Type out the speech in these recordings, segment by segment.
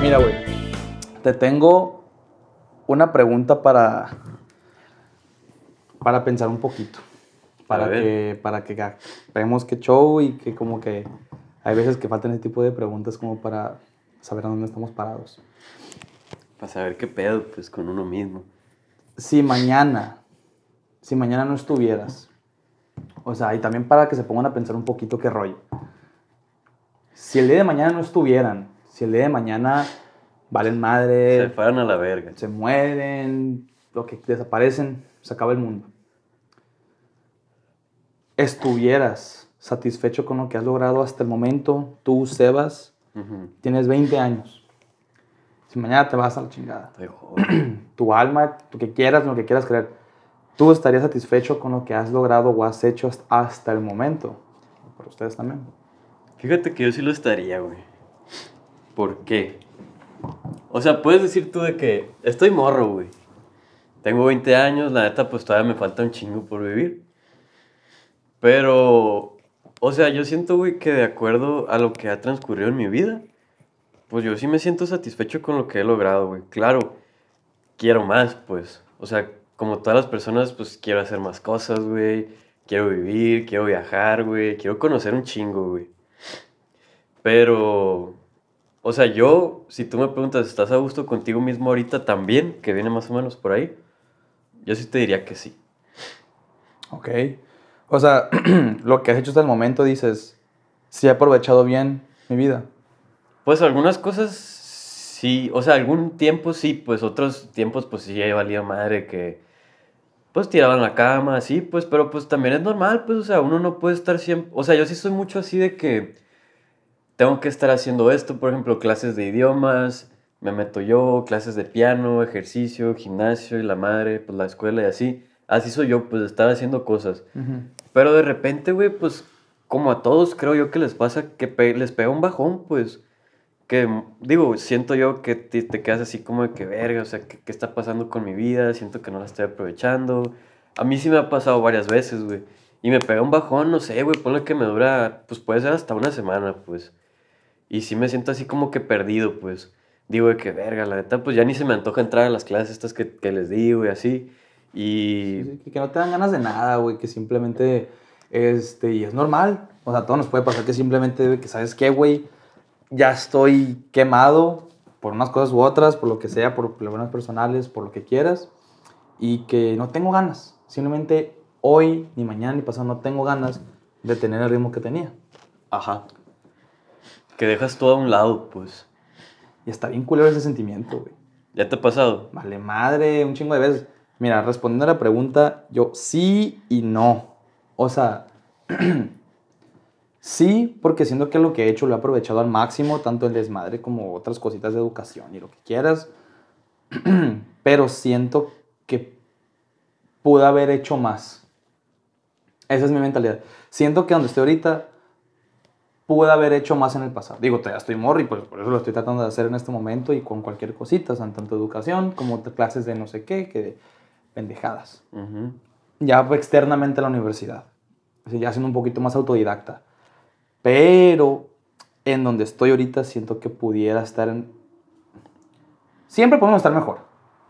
Mira, güey, te tengo una pregunta para, para pensar un poquito. Para que, para que veamos qué show y que como que hay veces que faltan ese tipo de preguntas como para saber a dónde estamos parados. Para saber qué pedo, pues, con uno mismo. Si mañana, si mañana no estuvieras, o sea, y también para que se pongan a pensar un poquito qué rollo. Si el día de mañana no estuvieran, si el día de mañana valen madre, Se fueran a la verga. se mueren, lo que desaparecen, se acaba el mundo. ¿Estuvieras satisfecho con lo que has logrado hasta el momento? Tú, Sebas, tienes 20 años. Si mañana te vas a la chingada, Estoy tu alma, lo que quieras, lo que quieras creer, ¿tú estarías satisfecho con lo que has logrado o has hecho hasta- el momento? Para ustedes también. Fíjate que yo sí lo estaría, güey. ¿Por qué? O sea, puedes decir tú de que estoy morro, güey. Tengo 20 años, la neta, pues todavía me falta un chingo por vivir. Pero, o sea, yo siento, güey, que de acuerdo a lo que ha transcurrido en mi vida, pues yo sí me siento satisfecho con lo que he logrado, güey. Claro, quiero más, pues. O sea, como todas las personas, pues quiero hacer más cosas, güey. Quiero vivir, quiero viajar, güey. Quiero conocer un chingo, güey. Pero, o sea, yo, si tú me preguntas, ¿estás a gusto contigo mismo ahorita también? Que viene más o menos por ahí. Yo sí te diría que sí. Ok. O sea, lo que has hecho hasta el momento dices, sí he aprovechado bien mi vida. Pues algunas cosas sí, o sea, algún tiempo sí, pues otros tiempos pues sí he valido madre que pues tiraban la cama, así, pues, pero pues también es normal, pues, o sea, uno no puede estar siempre, o sea, yo sí soy mucho así de que tengo que estar haciendo esto, por ejemplo, clases de idiomas, me meto yo, clases de piano, ejercicio, gimnasio y la madre, pues la escuela y así. Así soy yo, pues, estar haciendo cosas. Pero de repente, güey, pues como a todos creo yo que les pasa que pe- les pega un bajón, pues. Que digo, siento yo que te, te quedas así como de que verga, o sea, ¿qué, qué está pasando con mi vida? Siento que no la estoy aprovechando. A mí sí me ha pasado varias veces, güey. Y me pega un bajón, no sé, güey, ponle que me dura, pues puede ser hasta una semana, pues. Y sí me siento así como que perdido, pues. Digo de que verga, la neta, pues ya ni se me antoja entrar a las clases estas que, que les digo y así. Y Sí, que no te dan ganas de nada, güey, que simplemente, este, y es normal, o sea, a todos nos puede pasar que simplemente, que sabes qué, güey, ya estoy quemado por unas cosas u otras, por lo que sea, por problemas personales, por lo que quieras, y que no tengo ganas, simplemente hoy, ni mañana, ni pasado, no tengo ganas de tener el ritmo que tenía. Ajá. Que dejas todo a un lado, pues. Y está bien culero ese sentimiento, güey. ¿Ya te ha pasado? Vale madre, un chingo de veces. Mira, respondiendo a la pregunta, yo sí y no. O sea, sí, porque siento que lo que he hecho lo he aprovechado al máximo, tanto el desmadre como otras cositas de educación y lo que quieras. Pero siento que pude haber hecho más. Esa es mi mentalidad. Siento que donde estoy ahorita pude haber hecho más en el pasado. Digo, todavía estoy morri, pues por eso lo estoy tratando de hacer en este momento y con cualquier cosita, o sea, tanto educación como clases de no sé qué, que de pendejadas. Ujú. Ya externamente a la universidad. Así, ya siendo un poquito más autodidacta. Pero en donde estoy ahorita siento que pudiera estar en... Siempre podemos estar mejor.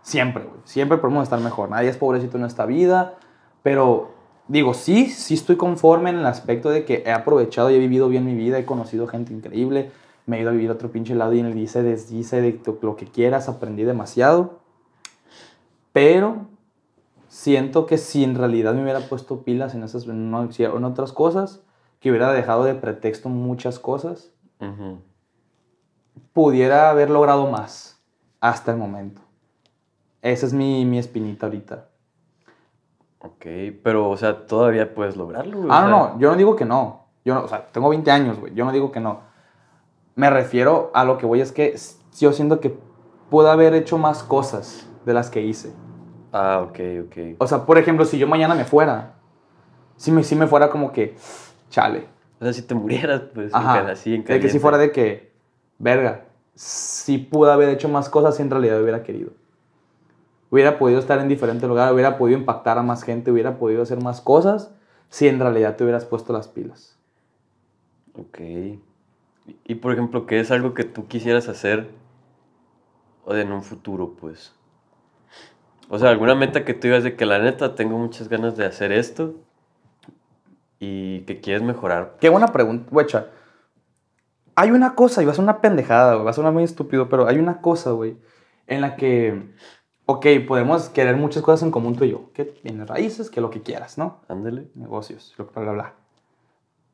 Siempre, güey. Siempre podemos estar mejor. Nadie es pobrecito en esta vida. Pero digo, sí, sí estoy conforme en el aspecto de que he aprovechado y he vivido bien mi vida. He conocido gente increíble. Me he ido a vivir a otro pinche lado y en el dice, desdice de lo que quieras. Aprendí demasiado. Pero siento que si en realidad me hubiera puesto pilas en, esas, en otras cosas, que hubiera dejado de pretexto muchas cosas, Ujú. pudiera haber logrado más hasta el momento. Esa es mi, mi espinita ahorita. Ok, pero, o sea, todavía puedes lograrlo, Ah, no, sea, no, yo no digo que no. Yo no, o sea, tengo 20 años, güey. Yo no digo que no. Me refiero a lo que voy es que yo siento que pude haber hecho más cosas de las que hice. Ah, ok, ok. O sea, por ejemplo, si yo mañana me fuera, si me, si me fuera como que, chale, O sea, si te murieras, pues, en Ajá. ca- así en de que si fuera de que, verga, si pude haber hecho más cosas si en realidad hubiera querido. Hubiera podido estar en diferente lugar, hubiera podido impactar a más gente, hubiera podido hacer más cosas si en realidad te hubieras puesto las pilas. Ok. Y, y, por ejemplo, ¿qué es algo que tú quisieras hacer o en un futuro, pues? O sea, alguna meta que tú digas de que la neta tengo muchas ganas de hacer esto y que quieres mejorar. Qué buena pregunta, wecha. Hay una cosa, y va a ser una pendejada, va a sonar muy estúpido, pero hay una cosa, güey, en la que, ok, podemos querer muchas cosas en común tú y yo, que tienes raíces, que lo que quieras, ¿no? Ándale. Negocios, lo que bla, bla, bla.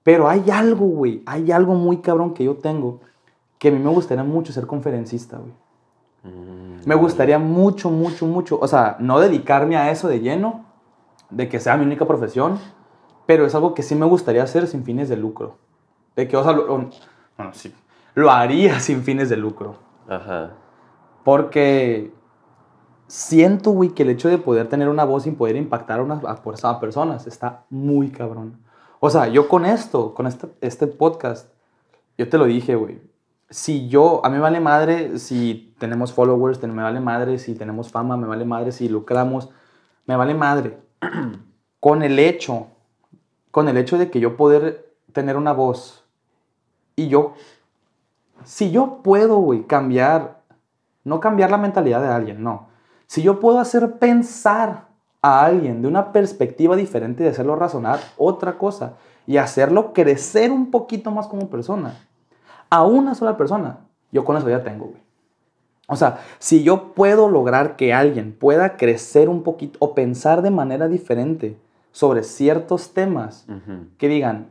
Pero hay algo, güey, hay algo muy cabrón que yo tengo, que a mí me gustaría mucho ser conferencista, güey. Mm, Me gustaría mucho, mucho, mucho, o sea, no dedicarme a eso de lleno, de que sea mi única profesión, pero es algo que sí me gustaría hacer sin fines de lucro. De que, o sea, lo, bueno, sí, lo haría sin fines de lucro. Ajá. Porque siento, güey, que el hecho de poder tener una voz y poder impactar a, unas, a, por- a personas está muy cabrón. O sea, yo con esto, con este, este podcast, yo te lo dije, güey. Si yo, a mí me vale madre si tenemos followers, me vale madre si tenemos fama, me vale madre si lucramos, me vale madre. con el hecho, con el hecho de que yo poder tener una voz y yo, si yo puedo, güey, cambiar, no cambiar la mentalidad de alguien, no. Si yo puedo hacer pensar a alguien de una perspectiva diferente y hacerlo razonar otra cosa y hacerlo crecer un poquito más como persona, a una sola persona, yo con eso ya tengo, güey. O sea, si yo puedo lograr que alguien pueda crecer un poquito o pensar de manera diferente sobre ciertos temas, que digan,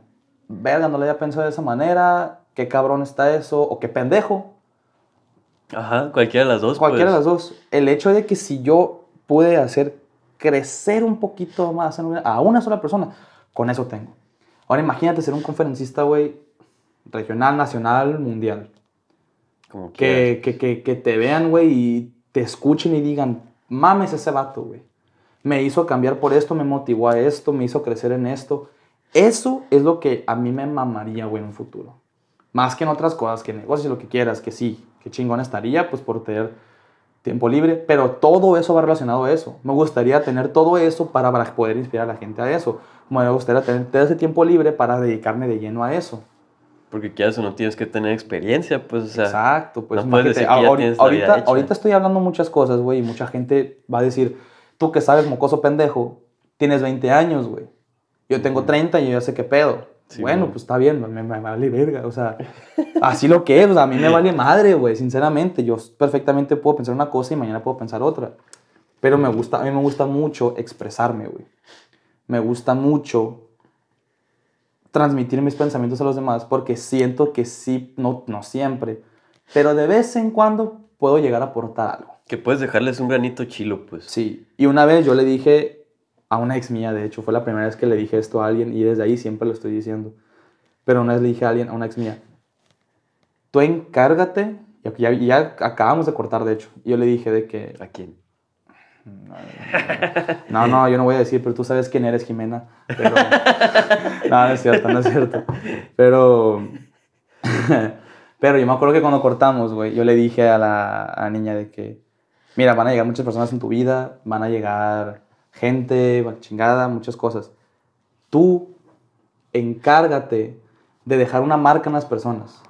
verga, no le había pensado de esa manera, qué cabrón está eso, o qué pendejo, Ajá, cualquiera de las dos. cualquiera de pues. las dos. El hecho de que si yo pude hacer crecer un poquito más a una sola persona, con eso tengo. Ahora imagínate ser un conferencista, güey, regional, nacional, mundial. Como. Que, que, que, que te vean, güey, y te escuchen y digan, mames ese vato, güey. Me hizo cambiar por esto, me motivó a esto, me hizo crecer en esto. Eso es lo que a mí me mamaría, güey, en un futuro. Más que en otras cosas, que negocios, lo que quieras, que sí, que chingón estaría, pues por tener tiempo libre. Pero todo eso va relacionado a eso. Me gustaría tener todo eso para, para poder inspirar a la gente a eso. Me gustaría tener todo ese tiempo libre para dedicarme de lleno a eso. Porque quieras o no tienes que tener experiencia, pues, o sea. Exacto, pues no puedes decir que ya ahor- tienes la vida ahorita, hecha. ahorita estoy hablando muchas cosas, güey, y mucha gente va a decir, tú que sabes, mocoso pendejo, tienes 20 años, güey. Yo tengo Ujú. 30 y yo ya sé qué pedo. Sí, bueno, güey. pues está bien, me, me vale verga, o sea, así lo que es, o sea, a mí me vale madre, güey, sinceramente. Yo perfectamente puedo pensar una cosa y mañana puedo pensar otra. Pero me gusta, a mí me gusta mucho expresarme, güey. Me gusta mucho transmitir mis pensamientos a los demás porque siento que sí, no, no siempre, pero de vez en cuando puedo llegar a aportar algo. Que puedes dejarles un granito chilo, pues. Sí, y una vez yo le dije a una ex mía, de hecho, fue la primera vez que le dije esto a alguien y desde ahí siempre lo estoy diciendo. Pero una vez le dije a alguien, a una ex mía, tú encárgate, y ya, ya acabamos de cortar, de hecho, y yo le dije de que, ¿A quién? no, no, yo no voy a decir, pero tú sabes quién eres, Jimena. Pero, no, no es cierto, no es cierto. Pero, pero yo me acuerdo que cuando cortamos, güey, yo le dije a la, a la niña de que, mira, van a llegar muchas personas en tu vida, van a llegar gente, chingada, muchas cosas. Tú encárgate de dejar una marca en las personas,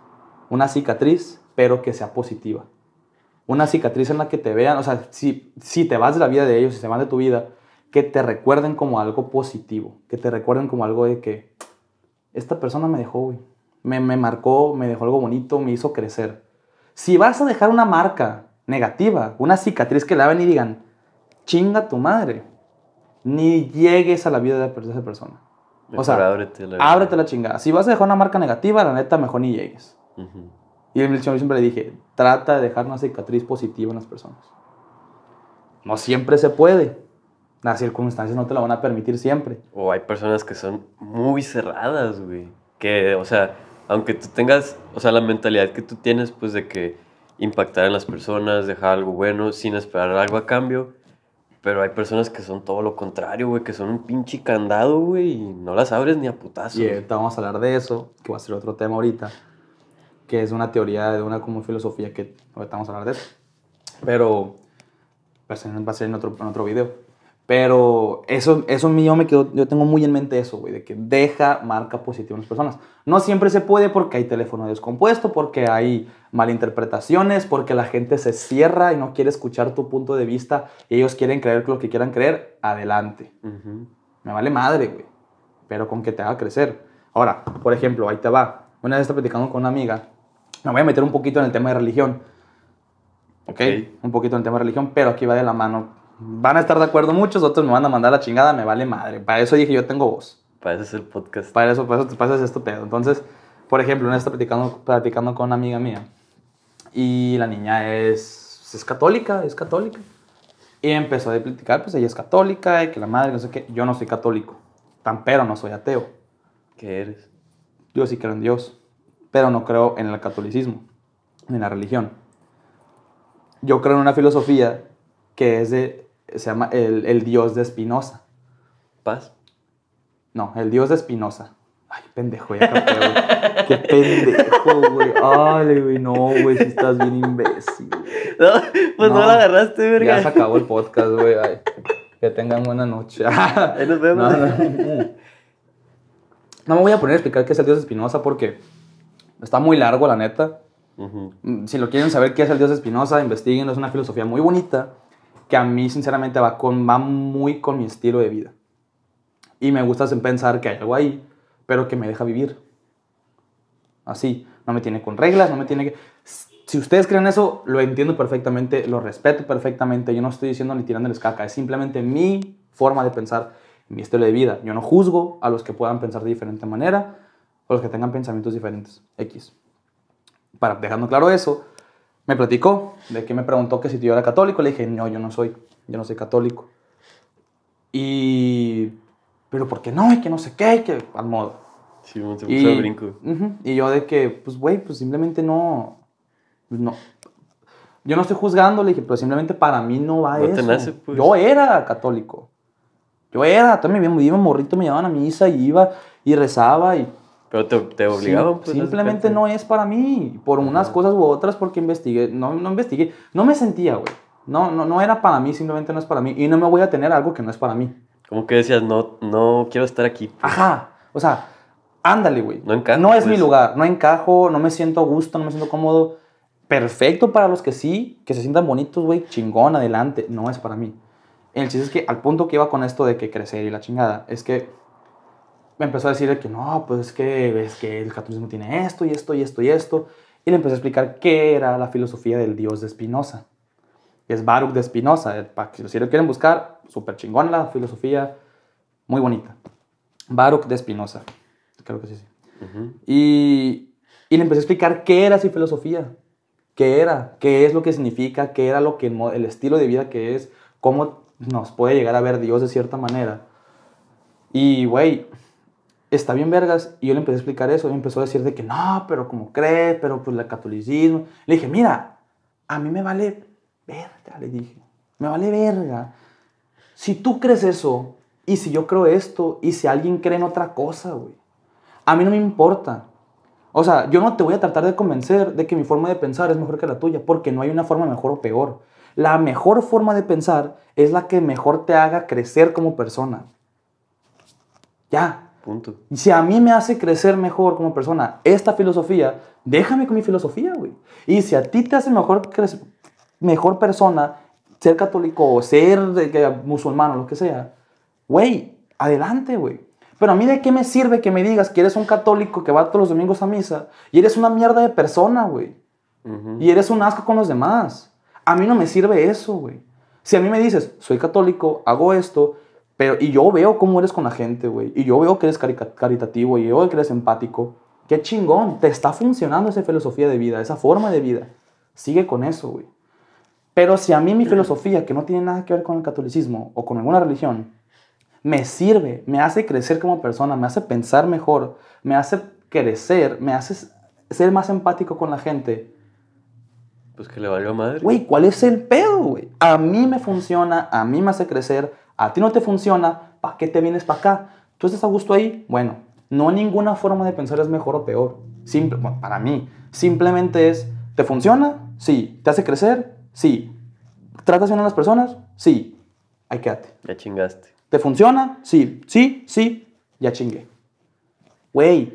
una cicatriz, pero que sea positiva una cicatriz en la que te vean, o sea, si, si te vas de la vida de ellos, si se van de tu vida, que te recuerden como algo positivo, que te recuerden como algo de que esta persona me dejó, güey, me, me marcó, me dejó algo bonito, me hizo crecer. Si vas a dejar una marca negativa, una cicatriz que la ven y digan, chinga tu madre, ni llegues a la vida de esa persona. O sea, ábrete la Ábrete la chingada. Si vas a dejar una marca negativa, la neta, mejor ni llegues. Y el señor siempre le dije, trata de dejar una cicatriz positiva en las personas. No siempre se puede. Las circunstancias no te lo van a permitir siempre. O hay personas que son muy cerradas, güey. Que, o sea, aunque tú tengas, o sea, la mentalidad que tú tienes, pues de que impactar en las personas, dejar algo bueno sin esperar algo a cambio. Pero hay personas que son todo lo contrario, güey, que son un pinche candado, güey, y no las abres ni a putazos. Y ahorita vamos a hablar de eso, que va a ser otro tema ahorita, que es una teoría de una como filosofía que ahorita vamos a hablar de eso. Pero va a ser, en, otro, en otro video. Pero eso, eso mío me quedó, yo tengo muy en mente eso, güey, de que deja marca positiva en las personas. No siempre se puede porque hay teléfono descompuesto, porque hay malinterpretaciones, porque la gente se cierra y no quiere escuchar tu punto de vista y ellos quieren creer lo que quieran creer, adelante. Me vale madre, güey. Pero con que te haga crecer. Ahora, por ejemplo, ahí te va. Una vez estaba platicando con una amiga. Me voy a meter un poquito en el tema de religión. ¿Ok? Ok. Un poquito en el tema de religión, pero aquí va de la mano. Van a estar de acuerdo muchos, otros me van a mandar la chingada, me vale madre. Para eso dije, yo tengo voz. Para eso es el podcast. Para eso, para eso te pasas esto pedo. Entonces, por ejemplo, una vez platicando, platicando con una amiga mía. Y la niña es, es católica, es católica. Y empezó a platicar, pues ella es católica y que la madre, no sé qué. Yo no soy católico, tan pero no soy ateo. ¿Qué eres? Yo sí creo en Dios, pero no creo en el catolicismo, en la religión. Yo creo en una filosofía que es de, se llama el, el Dios de Spinoza. Paz. No, el Dios de Spinoza. Ay, pendejo, ya capté, güey. Qué pendejo, güey. Ay, güey, no, güey, si estás bien imbécil. No, pues no, No, la agarraste, verga. Ya se acabó el podcast, güey. Ay, que tengan buena noche. Ahí nos vemos. No, no. No me voy a poner a explicar qué es el Dios de Spinoza porque está muy largo, la neta. Mm, Si lo quieren saber qué es el Dios de Spinoza, investiguen. Es una filosofía muy bonita que a mí, sinceramente, va, con, va muy con mi estilo de vida. Y me gusta pensar que hay algo ahí, pero que me deja vivir. Así. No me tiene con reglas, no me tiene que... Si ustedes creen eso, lo entiendo perfectamente, lo respeto perfectamente. Yo no estoy diciendo ni tirándoles caca, es simplemente mi forma de pensar, mi estilo de vida. Yo no juzgo a los que puedan pensar de diferente manera o los que tengan pensamientos diferentes. X. Para dejando claro eso, me platicó de que me preguntó que si yo era católico. Le dije, no, yo no soy, yo no soy católico. Y, pero ¿por qué no? Y que no sé qué, y que al modo. Sí, se puso Y, a brinco. Y yo de que, pues, güey, pues simplemente no, pues, no. Yo no estoy juzgando, le dije, pero simplemente para mí no va No te eso. nace, pues. Yo era católico. Yo era, también me iba morrito, me llevaban a misa y iba y rezaba y Pero te, te obligaban, Sim- pues. simplemente no es para mí, por unas cosas u otras, porque investigué, no, no investigué, no me sentía, güey. No, no, no era para mí, simplemente no es para mí. Y no me voy a tener algo que no es para mí. Como que decías, no, no quiero estar aquí. pues. Ajá. O sea, ándale, güey. No encajo, No es mi pues. lugar, no encajo, no me siento a gusto, no me siento cómodo. Perfecto para los que sí, que se sientan bonitos, güey, chingón, adelante. No es para mí. El chiste es que al punto que iba con esto de que crecer y la chingada, es que me empezó a decir de que no, pues es que, es que el catolicismo tiene esto y esto y esto y esto. Y le empecé a explicar qué era la filosofía del dios de Spinoza. Es Baruch de Spinoza. eh, Para que si lo quieren buscar, súper chingón la filosofía, muy bonita. Baruch de Spinoza. Creo que sí, sí. Ujú. Y, y le empecé a explicar qué era su filosofía, qué era, qué es lo que significa, qué era lo que el estilo de vida que es, cómo nos puede llegar a ver Dios de cierta manera. Y, güey, está bien vergas. Y yo le empecé a explicar eso. Y empezó a decir de que no, pero como cree, pero pues el catolicismo. Le dije, mira, a mí me vale verga, le dije. Me vale verga. Si tú crees eso, y si yo creo esto, y si alguien cree en otra cosa, güey. A mí no me importa. O sea, yo no te voy a tratar de convencer de que mi forma de pensar es mejor que la tuya, porque no hay una forma mejor o peor. La mejor forma de pensar es la que mejor te haga crecer como persona. Ya. Punto. Y si a mí me hace crecer mejor como persona esta filosofía, déjame con mi filosofía, güey. Y si a ti te hace mejor, mejor persona ser católico o ser que, musulmán o lo que sea, güey, adelante, güey. Pero a mí de qué me sirve que me digas que eres un católico que va todos los domingos a misa y eres una mierda de persona, güey. Ujú. Y eres un asco con los demás. A mí no me sirve eso, güey. Si a mí me dices, soy católico, hago esto, pero y yo veo cómo eres con la gente, güey, y yo veo que eres caritativo, y yo veo que eres empático, qué chingón, te está funcionando esa filosofía de vida, esa forma de vida. Sigue con eso, güey. Pero si a mí mi filosofía, que no tiene nada que ver con el catolicismo o con alguna religión, me sirve, me hace crecer como persona, me hace pensar mejor, me hace crecer, me hace ser más empático con la gente, Pues que le valió madre. Güey, ¿cuál es el pedo, güey? A mí me funciona, a mí me hace crecer, a ti no te funciona, ¿para qué te vienes para acá? ¿Tú estás a gusto ahí? Bueno, no ninguna forma de pensar es mejor o peor. Simple, bueno, para mí, simplemente es, ¿te funciona? Sí. ¿Te hace crecer? Sí. ¿Tratas bien a las personas? Sí. ahí quédate. Ya chingaste. ¿Te funciona? Sí, sí, sí, ya chingué. Güey,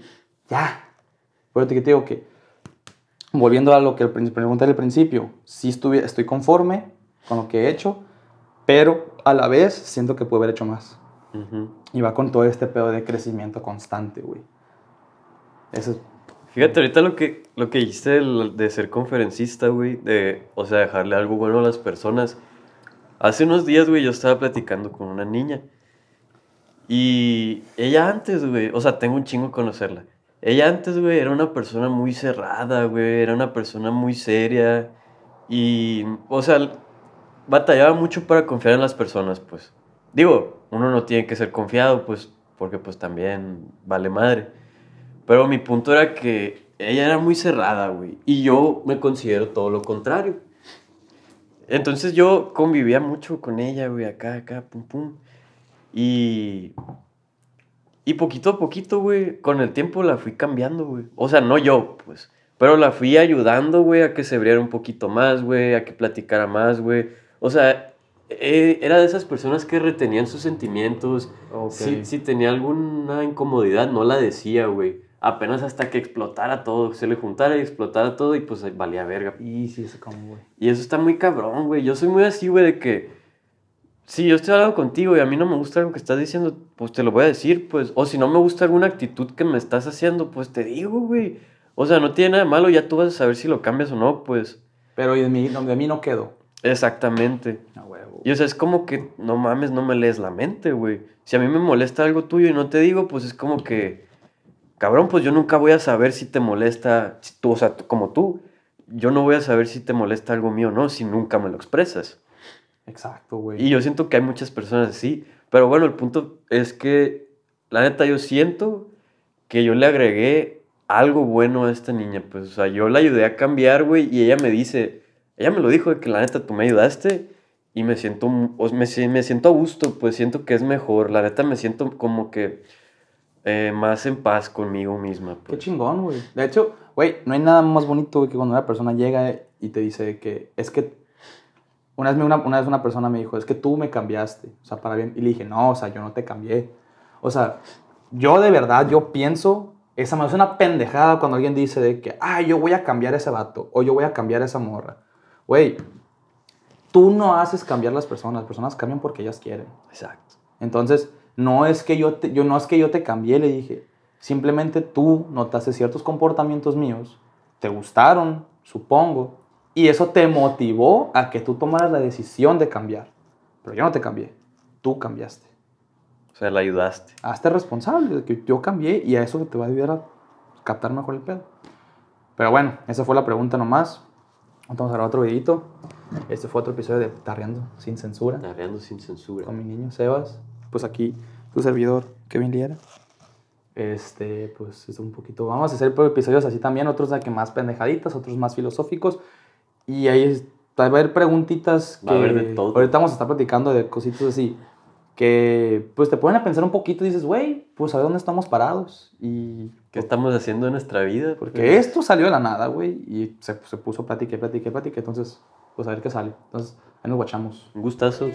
ya. Pero te digo que, volviendo a lo que pregunté al principio, sí estuve, estoy conforme con lo que he hecho, pero a la vez siento que puedo haber hecho más. Ujú. Y va con todo este pedo de crecimiento constante, güey. Eso es Fíjate, ahorita lo que, lo que dijiste de, ser conferencista, güey, de, o sea, dejarle algo bueno a las personas. Hace unos días, güey, yo estaba platicando con una niña. Y ella antes, güey, o sea, tengo un chingo conocerla. Ella antes, güey, era una persona muy cerrada, güey, era una persona muy seria. Y, o sea, batallaba mucho para confiar en las personas, pues. Digo, uno no tiene que ser confiado, pues, porque pues también vale madre. Pero mi punto era que ella era muy cerrada, güey. Y yo me considero todo lo contrario. Entonces yo convivía mucho con ella, güey, acá, acá, pum, pum. Y. Y poquito a poquito, güey, con el tiempo la fui cambiando, güey. O sea, no yo, pues. Pero la fui ayudando, güey, a que se abriera un poquito más, güey, a que platicara más, güey. O sea, eh, era de esas personas que retenían sus sentimientos. Si, si tenía alguna incomodidad, no la decía, güey. Apenas hasta que explotara todo, se le juntara y explotara todo y pues valía verga. Y sí, es como, güey. Y eso está muy cabrón, güey. Yo soy muy así, güey, de que si yo estoy hablando contigo y a mí no me gusta algo que estás diciendo, pues te lo voy a decir, pues. O si no me gusta alguna actitud que me estás haciendo, pues te digo, güey. O sea, no tiene nada de malo, ya tú vas a saber si lo cambias o no, pues. Pero y de mí, de mí no quedó. Exactamente. Y o sea, es como que, no mames, no me lees la mente, güey. Si a mí me molesta algo tuyo y no te digo, pues es como que, cabrón, pues yo nunca voy a saber si te molesta, si tú, o sea, como tú, yo no voy a saber si te molesta algo mío o no, si nunca me lo expresas. Exacto, güey. Y yo siento que hay muchas personas así, pero bueno, el punto es que, la neta, yo siento que yo le agregué algo bueno a esta niña, pues, o sea, yo la ayudé a cambiar, güey, y ella me dice, ella me lo dijo, de que la neta tú me ayudaste y me siento, me, me siento a gusto, pues siento que es mejor, la neta me siento como que eh, más en paz conmigo misma, Qué pues. chingón, güey. De hecho, güey, no hay nada más bonito, que cuando una persona llega y te dice que es que. Una vez, una, una vez una persona me dijo, es que tú me cambiaste, o sea, para bien. Y le dije, no, o sea, yo no te cambié. O sea, yo de verdad, yo pienso, esa me hace una pendejada cuando alguien dice de que, ah, yo voy a cambiar a ese vato, o yo voy a cambiar a esa morra. Güey, tú no haces cambiar las personas, las personas cambian porque ellas quieren. Exacto. Entonces, no es que yo te, yo, no es que yo te cambié, le dije. Simplemente tú notaste ciertos comportamientos míos, te gustaron, supongo, y eso te motivó a que tú tomaras la decisión de cambiar. Pero yo no te cambié, tú cambiaste. O sea, la ayudaste. Hazte responsable de que yo cambié y a eso te va a ayudar a captar mejor el pedo. Pero bueno, esa fue la pregunta nomás. Vamos a grabar otro videito. Este fue otro episodio de Tarreando sin censura Tarreando sin censura. con mi niño Sebas. Pues aquí tu servidor, Kevin Liera. Este, pues es un poquito. Vamos a hacer episodios así también, otros de que más pendejaditas, otros más filosóficos. Y ahí es- va a haber preguntitas que. Va a haber de todo. Ahorita vamos a estar platicando de cositas así. Que pues te ponen a pensar un poquito y dices, güey, pues a ver dónde estamos parados. Y. ¿Qué estamos haciendo en nuestra vida? Porque esto salió de la nada, güey. Y se, se puso plática, y plática, y plática. Entonces, pues a ver qué sale. Entonces, ahí nos guachamos. Un gustazo.